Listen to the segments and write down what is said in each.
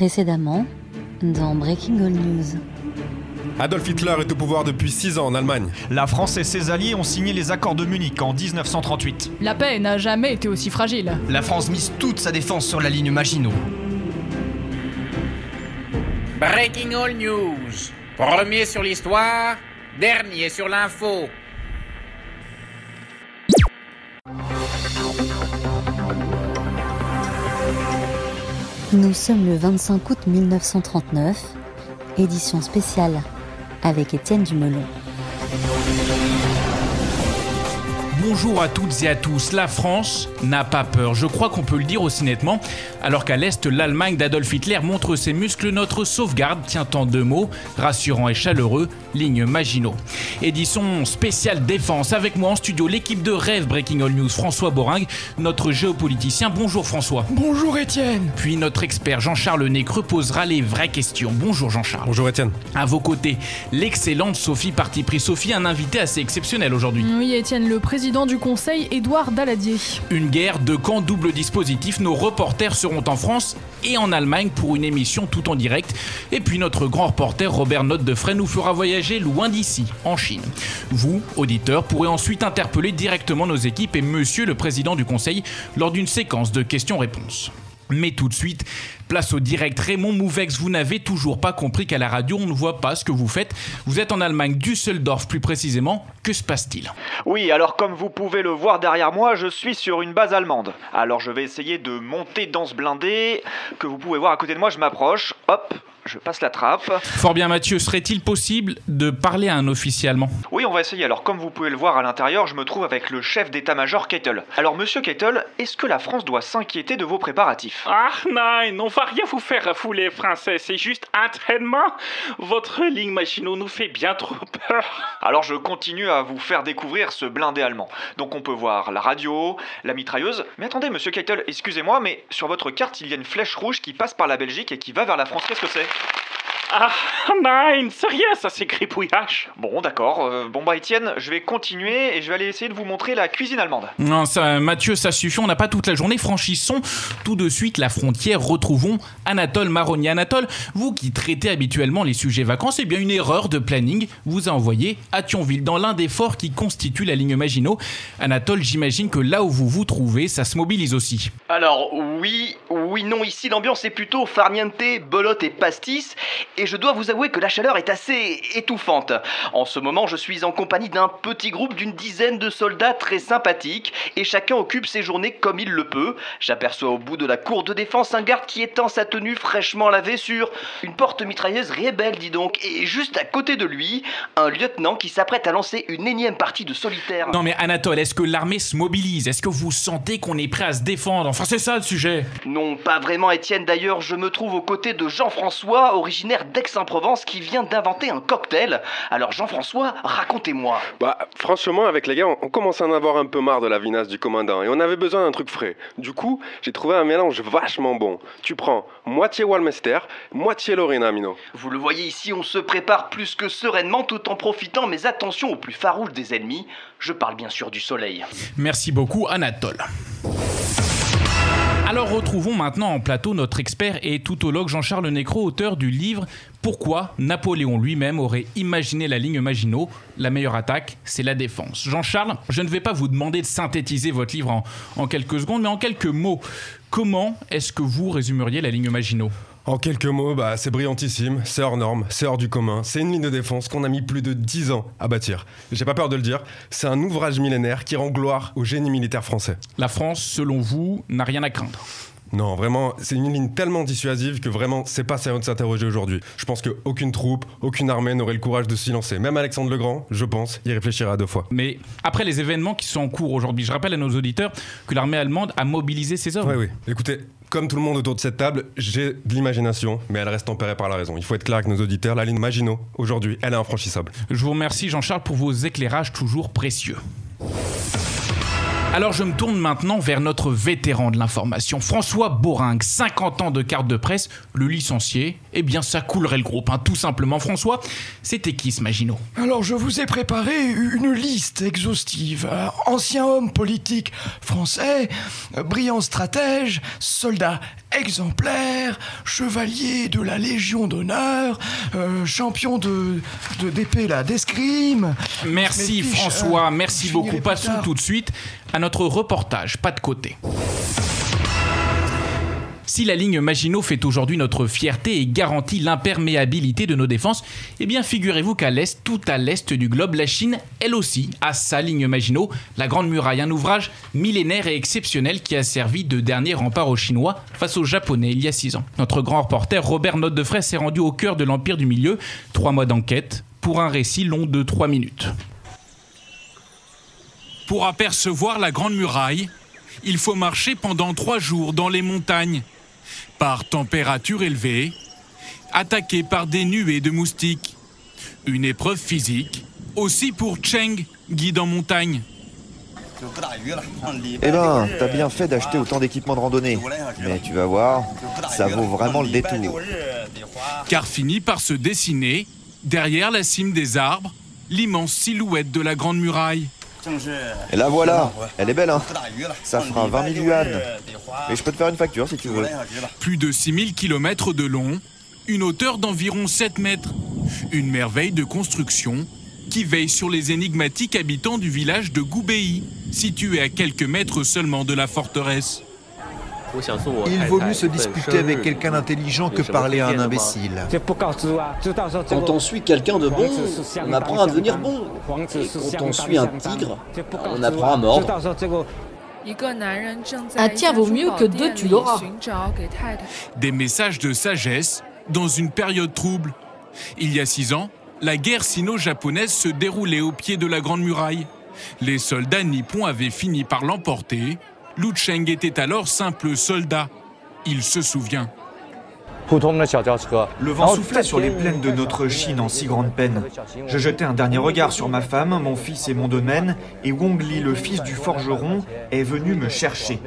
Précédemment, dans Breaking All News. Adolf Hitler est au pouvoir depuis 6 ans en Allemagne. La France et ses alliés ont signé les accords de Munich en 1938. La paix n'a jamais été aussi fragile. La France mise toute sa défense sur la ligne Maginot. Breaking All News. Premier sur l'histoire, dernier sur l'info. Nous sommes le 25 août 1939, édition spéciale avec Étienne Dumelon. Bonjour à toutes et à tous. La France n'a pas peur. Je crois qu'on peut le dire aussi nettement. Alors qu'à l'Est, l'Allemagne d'Adolf Hitler montre ses muscles, notre sauvegarde tient en deux mots, rassurant et chaleureux, ligne Maginot. Édition spéciale défense. Avec moi en studio, l'équipe de Rêve Breaking All News, François Boring, notre géopoliticien. Bonjour François. Bonjour Étienne. Puis notre expert Jean-Charles Nécreux posera les vraies questions. Bonjour Jean-Charles. Bonjour Étienne. À vos côtés, l'excellente Sophie Parti Pris. Sophie, un invité assez exceptionnel aujourd'hui. Oui, Étienne, le président du conseil, Édouard Daladier. Une guerre de camps double dispositif. Nos reporters seront en France et en Allemagne pour une émission tout en direct. Et puis notre grand reporter Robert Note de Fray nous fera voyager loin d'ici, en Chine. Vous, auditeurs, pourrez ensuite interpeller directement nos équipes et monsieur le président du conseil lors d'une séquence de questions-réponses. Mais tout de suite, place au direct. Raymond Mouvex, vous n'avez toujours pas compris qu'à la radio, on ne voit pas ce que vous faites. Vous êtes en Allemagne, Düsseldorf plus précisément. Que se passe-t-il? Oui, alors comme vous pouvez le voir derrière moi, je suis sur une base allemande. Alors je vais essayer de monter dans ce blindé que vous pouvez voir à côté de moi. Je m'approche. Hop, je passe la trappe. Fort bien Mathieu, serait-il possible de parler à un officier allemand? Oui, on va essayer. Alors comme vous pouvez le voir à l'intérieur, je me trouve avec le chef d'état-major Kettel. Alors monsieur Kettel, est-ce que la France doit s'inquiéter de vos préparatifs? Ah non, on rien vous faire fouler français, c'est juste entraînement. Votre ligne Maginot nous fait bien trop peur. Alors je continue à vous faire découvrir ce blindé allemand. Donc on peut voir la radio, la mitrailleuse. Mais attendez monsieur Kettel, excusez-moi, mais sur votre carte il y a une flèche rouge qui passe par la Belgique et qui va vers la France. Qu'est-ce que c'est? Ah non, c'est rien, ça c'est gripouillage. Bon, d'accord. Euh, bon, bah, Étienne, je vais continuer et je vais aller essayer de vous montrer la cuisine allemande. Non, ça, Mathieu, ça suffit, on n'a pas toute la journée. Franchissons tout de suite la frontière. Retrouvons Anatole Maroni. Anatole, vous qui traitez habituellement les sujets vacances, eh bien, une erreur de planning vous a envoyé à Thionville, dans l'un des forts qui constitue la ligne Maginot. Anatole, j'imagine que là où vous vous trouvez, ça se mobilise aussi. Alors, oui, oui, non, ici l'ambiance est plutôt farniente, belote et pastis, et je dois vous avouer que la chaleur est assez étouffante. En ce moment, je suis en compagnie d'un petit groupe d'une dizaine de soldats très sympathiques, et chacun occupe ses journées comme il le peut. J'aperçois au bout de la cour de défense un garde qui étend sa tenue fraîchement lavée sur une porte mitrailleuse belle, dis donc, et juste à côté de lui, un lieutenant qui s'apprête à lancer une énième partie de solitaire. Non mais Anatole, est-ce que l'armée se mobilise? Est-ce que vous sentez qu'on est prêt à se défendre? Enfin c'est ça le sujet. Non, pas vraiment Étienne d'ailleurs, je me trouve aux côtés de Jean-François, originaire d'Aix-en-Provence, qui vient d'inventer un cocktail. Alors Jean-François, racontez-moi. Bah, franchement, avec les gars, on, on commence à en avoir un peu marre de la vinasse du commandant et on avait besoin d'un truc frais. Du coup, j'ai trouvé un mélange vachement bon. Tu prends moitié Walmester, moitié Lorena, Mino. Vous le voyez ici, on se prépare plus que sereinement tout en profitant, mais attention aux plus farouches des ennemis. Je parle bien sûr du soleil. Merci beaucoup Anatole. Alors retrouvons maintenant en plateau notre expert et toutologue Jean-Charles Nécro, auteur du livre Pourquoi Napoléon lui-même aurait imaginé la ligne Maginot? La meilleure attaque, c'est la défense. Jean-Charles, je ne vais pas vous demander de synthétiser votre livre en, en quelques secondes, mais en quelques mots. Comment est-ce que vous résumeriez la ligne Maginot? En quelques mots, bah, c'est brillantissime, c'est hors norme, c'est hors du commun. C'est une ligne de défense qu'on a mis plus de 10 ans à bâtir. J'ai pas peur de le dire, c'est un ouvrage millénaire qui rend gloire au génie militaire français. La France, selon vous, n'a rien à craindre? Non, vraiment, c'est une ligne tellement dissuasive que vraiment, c'est pas sérieux de s'interroger aujourd'hui. Je pense qu'aucune troupe, aucune armée n'aurait le courage de s'y lancer. Même Alexandre le Grand, je pense, y réfléchira deux fois. Mais après les événements qui sont en cours aujourd'hui, je rappelle à nos auditeurs que l'armée allemande a mobilisé ses hommes. Oui, oui. Écoutez, comme tout le monde autour de cette table, j'ai de l'imagination, mais elle reste tempérée par la raison. Il faut être clair avec nos auditeurs, la ligne Maginot, aujourd'hui, elle est infranchissable. Je vous remercie Jean-Charles pour vos éclairages toujours précieux. Alors je me tourne maintenant vers notre vétéran de l'information, François Boring, 50 ans de carte de presse, le licencié, eh bien ça coulerait le groupe, hein, tout simplement. François, c'était qui ce Maginot? Alors je vous ai préparé une liste exhaustive. Euh, ancien homme politique français, euh, brillant stratège, soldat exemplaire, chevalier de la Légion d'honneur, euh, champion de de- d'épée là, d'escrime. Merci François, merci beaucoup. Passons tout de suite à notre reportage, pas de côté. Si la ligne Maginot fait aujourd'hui notre fierté et garantit l'imperméabilité de nos défenses, eh bien figurez-vous qu'à l'est, tout à l'est du globe, la Chine, elle aussi, a sa ligne Maginot, la Grande Muraille, un ouvrage millénaire et exceptionnel qui a servi de dernier rempart aux Chinois face aux Japonais il y a six ans. Notre grand reporter Robert Note de s'est rendu au cœur de l'Empire du Milieu, trois mois d'enquête, pour un récit long de trois minutes. Pour apercevoir la Grande Muraille, il faut marcher pendant trois jours dans les montagnes, par température élevée, attaqué par des nuées de moustiques. Une épreuve physique, aussi pour Cheng, guide en montagne. Eh ben, t'as bien fait d'acheter autant d'équipements de randonnée. Mais tu vas voir, ça vaut vraiment le détour. Car finit par se dessiner, derrière la cime des arbres, l'immense silhouette de la Grande Muraille. Et la voilà, elle est belle, hein Ça fera 20 000 yuan. Et je peux te faire une facture si tu veux. Plus de 6000 km de long, une hauteur d'environ 7 mètres. Une merveille de construction qui veille sur les énigmatiques habitants du village de Goubei, situé à quelques mètres seulement de la forteresse. Il vaut mieux se disputer avec quelqu'un d'intelligent que parler à un imbécile. Quand on suit quelqu'un de bon, on apprend à devenir bon. Et quand on suit un tigre, on apprend à mordre. Un tien vaut mieux que deux, tu l'auras. Des messages de sagesse dans une période trouble. Il y a six ans, la guerre sino-japonaise se déroulait au pied de la Grande Muraille. Les soldats nippons avaient fini par l'emporter. Lu Cheng était alors simple soldat. Il se souvient. Le vent soufflait sur les plaines de notre Chine en si grande peine. Je jetai un dernier regard sur ma femme, mon fils et mon domaine, et Wong Li, le fils du forgeron, est venu me chercher.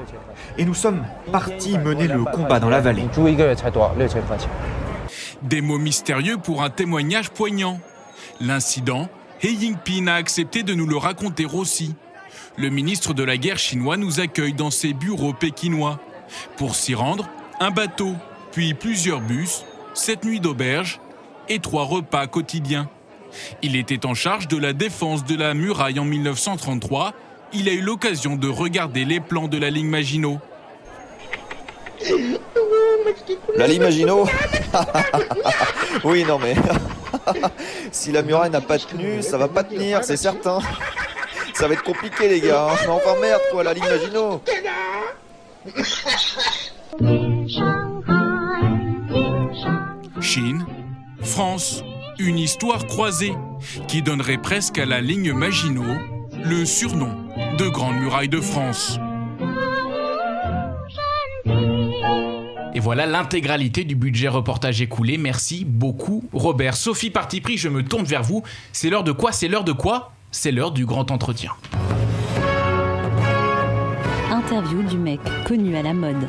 Et nous sommes partis mener le combat dans la vallée. Des mots mystérieux pour un témoignage poignant. L'incident, He Yingpin a accepté de nous le raconter aussi. Le ministre de la guerre chinois nous accueille dans ses bureaux pékinois. Pour s'y rendre, un bateau, puis plusieurs bus, sept nuits d'auberge et trois repas quotidiens. Il était en charge de la défense de la muraille en 1933. Il a eu l'occasion de regarder les plans de la ligne Maginot. La ligne Maginot Oui, non mais... si la muraille n'a pas tenu, ça va pas tenir, c'est certain. Ça va être compliqué les gars. hein. Mais enfin merde quoi, la ligne Maginot Chine, France, une histoire croisée qui donnerait presque à la ligne Maginot le surnom de Grande Muraille de France. Et voilà l'intégralité du budget reportage écoulé. Merci beaucoup, Robert. Sophie Parti pris, je me tourne vers vous. C'est l'heure de quoi? C'est l'heure de quoi? C'est l'heure du grand entretien. Interview du mec connu à la mode.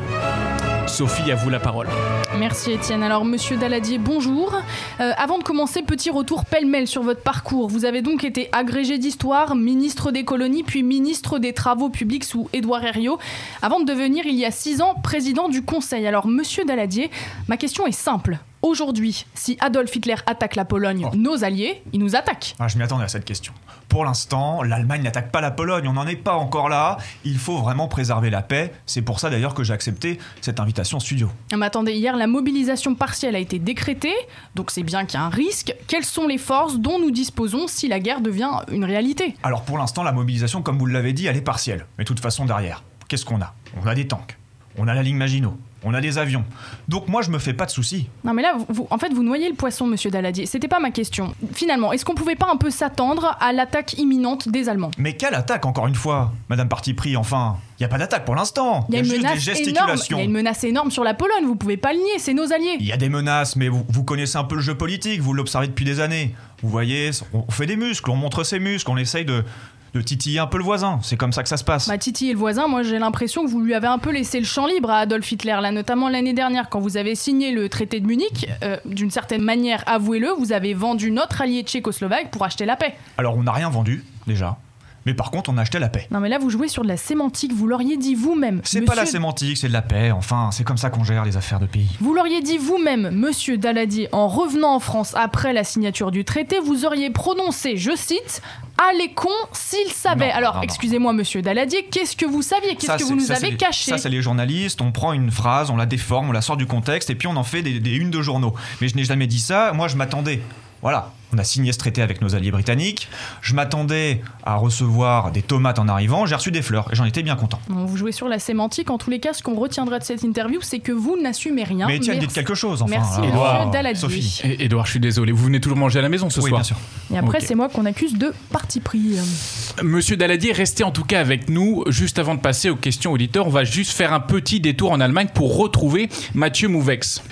Sophie, à vous la parole. Merci Étienne. Alors Monsieur Daladier, bonjour. Euh, avant de commencer, petit retour pêle-mêle sur votre parcours. Vous avez donc été agrégé d'histoire, ministre des colonies, puis ministre des travaux publics sous Édouard Herriot, avant de devenir il y a six ans président du Conseil. Alors Monsieur Daladier, ma question est simple. Aujourd'hui, si Adolf Hitler attaque la Pologne, nos alliés, ils nous attaquent. Ah, je m'y attendais à cette question. Pour l'instant, l'Allemagne n'attaque pas la Pologne, on n'en est pas encore là. Il faut vraiment préserver la paix. C'est pour ça d'ailleurs que j'ai accepté cette invitation studio. Ah, Mais attendez, hier, la mobilisation partielle a été décrétée, donc c'est bien qu'il y a un risque. Quelles sont les forces dont nous disposons si la guerre devient une réalité? Alors pour l'instant, la mobilisation, comme vous l'avez dit, elle est partielle. Mais de toute façon, derrière, qu'est-ce qu'on a? On a des tanks, on a la ligne Maginot, on a des avions. Donc moi, je me fais pas de soucis. Non mais là, vous- en fait, vous noyez le poisson, monsieur Daladier. C'était pas ma question. Finalement, est-ce qu'on pouvait pas un peu s'attendre à l'attaque imminente des Allemands? Mais quelle attaque, encore une fois? Madame Parti pris, enfin Il n'y a pas d'attaque pour l'instant. Il y a une juste des menace énorme. Il gesticulations. y a une menace énorme sur la Pologne. Vous pouvez pas le nier. C'est nos alliés. Il y a des menaces, mais vous, vous connaissez un peu le jeu politique, vous l'observez depuis des années. Vous voyez, on fait des muscles, on montre ses muscles, on essaye de, de titiller un peu le voisin. C'est comme ça que ça se passe. Bah Titi et le voisin, moi j'ai l'impression que vous lui avez un peu laissé le champ libre à Adolf Hitler, là, notamment l'année dernière quand vous avez signé le traité de Munich. euh, D'une certaine manière, avouez-le, vous avez vendu notre allié tchécoslovaque pour acheter la paix. Alors on n'a rien vendu, déjà. Mais par contre, on a acheté la paix. Non mais là vous jouez sur de la sémantique, vous l'auriez dit vous-même. C'est pas la sémantique, c'est de la paix. Enfin, c'est comme ça qu'on gère les affaires de pays. Vous l'auriez dit vous-même, monsieur Daladier, en revenant en France après la signature du traité, vous auriez prononcé, je cite, Ah les cons s'ils savaient. Non, Alors, excusez-moi, monsieur Daladier, qu'est-ce que vous saviez? Qu'est-ce que vous nous ça, avez caché? Ça, c'est les journalistes. On prend une phrase, on la déforme, on la sort du contexte et puis on en fait des, des unes de journaux. Mais je n'ai jamais dit ça. Moi, je m'attendais. Voilà. On a signé ce traité avec nos alliés britanniques. Je m'attendais à recevoir des tomates en arrivant. J'ai reçu des fleurs et j'en étais bien content. Bon, vous jouez sur la sémantique. En tous les cas, ce qu'on retiendra de cette interview, c'est que vous n'assumez rien. Mais tiens, Merci. dites quelque chose. Enfin, Merci, alors, monsieur Daladier. Sophie. Et- Edouard, je suis désolé, vous venez toujours manger à la maison ce Oui, soir bien sûr. Et après, c'est moi qu'on accuse de parti pris. Monsieur Daladier, restez en tout cas avec nous. Juste avant de passer aux questions auditeurs, on va juste faire un petit détour en Allemagne pour retrouver Mathieu Mouvex.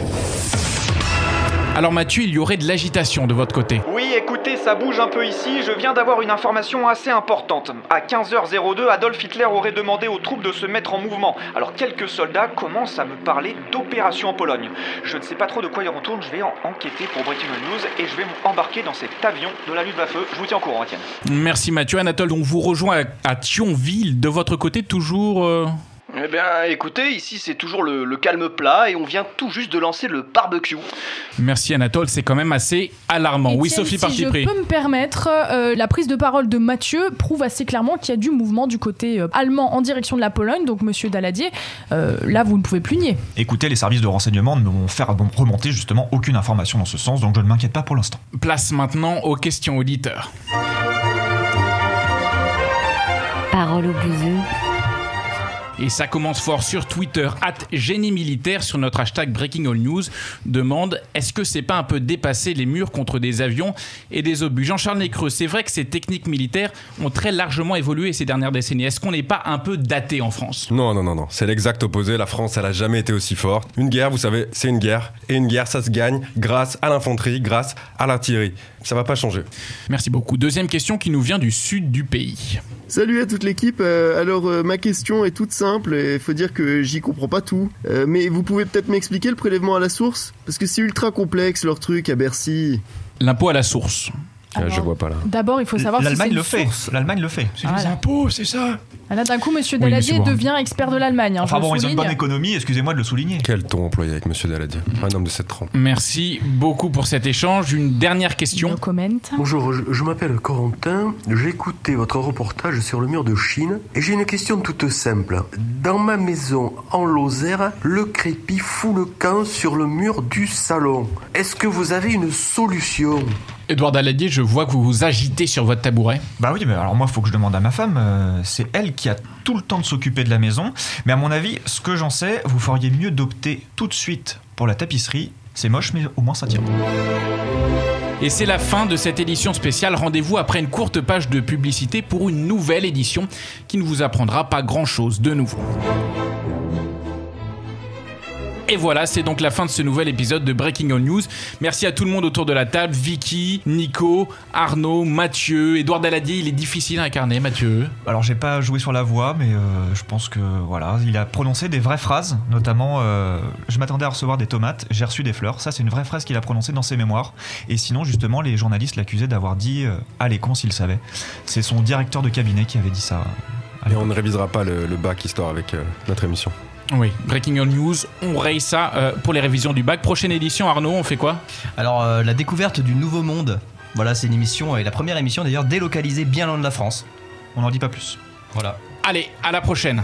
Alors Mathieu, il y aurait de l'agitation de votre côté. Écoutez, ça bouge un peu ici. Je viens d'avoir une information assez importante. À 15h02, Adolf Hitler aurait demandé aux troupes de se mettre en mouvement. Alors quelques soldats commencent à me parler d'opération en Pologne. Je ne sais pas trop de quoi il retourne. Je vais en enquêter pour Breaking News et je vais m'embarquer dans cet avion de la Luftwaffe. Je vous tiens au courant, Étienne. Merci Mathieu. Anatole, on vous rejoint à, à Thionville. De votre côté, toujours... euh, Eh bien, écoutez, ici c'est toujours le, le calme plat et on vient tout juste de lancer le barbecue. Merci Anatole, c'est quand même assez alarmant. oui, Sophie si parti je pris. peux me permettre, euh, la prise de parole de Mathieu prouve assez clairement qu'il y a du mouvement du côté euh, allemand en direction de la Pologne. Donc, monsieur Daladier, euh, là, vous ne pouvez plus nier. Écoutez, les services de renseignement ne m'ont fait remonter justement aucune information dans ce sens, donc je ne m'inquiète pas pour l'instant. Place maintenant aux questions auditeurs. Parole au bouseux. Et ça commence fort sur Twitter, at génie militaire sur notre hashtag Breaking All News, demande est-ce que c'est pas un peu dépasser les murs contre des avions et des obus? Jean-Charles Nécreux, c'est vrai que ces techniques militaires ont très largement évolué ces dernières décennies. Est-ce qu'on n'est pas un peu daté en France? Non, non, non, non. C'est l'exact opposé. La France, elle a jamais été aussi forte. Une guerre, vous savez, c'est une guerre. Et une guerre, ça se gagne grâce à l'infanterie, grâce à l'artillerie. Ça va pas changer. Merci beaucoup. Deuxième question qui nous vient du sud du pays. Salut à toute l'équipe. Euh, alors euh, ma question est toute simple et faut dire que j'y comprends pas tout. Euh, mais vous pouvez peut-être m'expliquer le prélèvement à la source? Parce que c'est ultra complexe leur truc à Bercy. L'impôt à la source. je vois pas là. D'abord, il faut savoir si c'est L'Allemagne une le fait. source. L'Allemagne le fait. C'est Ah, les impôts, c'est ça Ah, Là, d'un coup, monsieur Daladier devient expert de l'Allemagne. hein, Enfin bon, ils ont une bonne économie, excusez-moi de le souligner. Quel ton employé avec Monsieur Daladier Un homme de cette trempe. Merci beaucoup pour cet échange. Une dernière question. Bonjour, je, je m'appelle Corentin. J'ai écouté votre reportage sur le mur de Chine et j'ai une question toute simple. Dans ma maison en Lozère, le crépi fout le camp sur le mur du salon. Est-ce que vous avez une solution? Edouard Daladier, je vois que vous vous agitez sur votre tabouret. Bah oui, mais alors moi, il faut que je demande à ma femme. euh, c'est elle qui a tout le temps de s'occuper de la maison. Mais à mon avis, ce que j'en sais, vous feriez mieux d'opter tout de suite pour la tapisserie. C'est moche, mais au moins ça tient. Et c'est la fin de cette édition spéciale. Rendez-vous après une courte page de publicité pour une nouvelle édition qui ne vous apprendra pas grand-chose de nouveau. Et voilà, c'est donc la fin de ce nouvel épisode de Breaking All News. Merci à tout le monde autour de la table. Vicky, Nico, Arnaud, Mathieu, Edouard Daladier. Il est difficile à incarner, Mathieu. Alors j'ai pas joué sur la voix, mais euh, je pense que voilà, il a prononcé des vraies phrases, notamment euh, je m'attendais à recevoir des tomates, j'ai reçu des fleurs. Ça c'est une vraie phrase qu'il a prononcée dans ses mémoires. Et sinon justement les journalistes l'accusaient d'avoir dit euh, ah les cons s'ils savaient. C'est son directeur de cabinet qui avait dit ça. Et on ne révisera pas le, le bac histoire avec euh, notre émission. Oui, Breaking All News, on raye ça euh, pour les révisions du bac. Prochaine édition, Arnaud, on fait quoi? Alors, euh, la découverte du nouveau monde. Voilà, c'est une émission, et la première émission d'ailleurs, délocalisée bien loin de la France. On n'en dit pas plus. Voilà. Allez, à la prochaine.